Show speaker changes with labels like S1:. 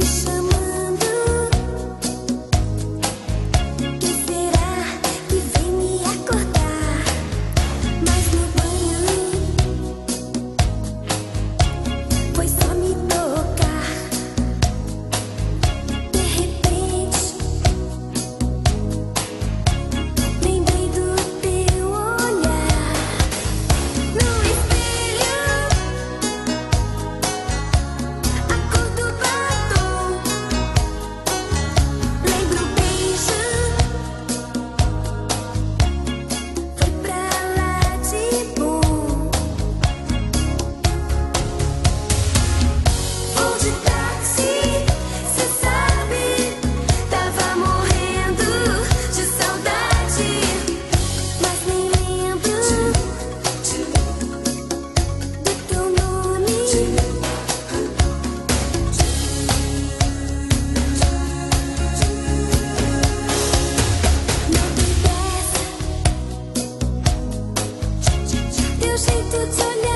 S1: so tutto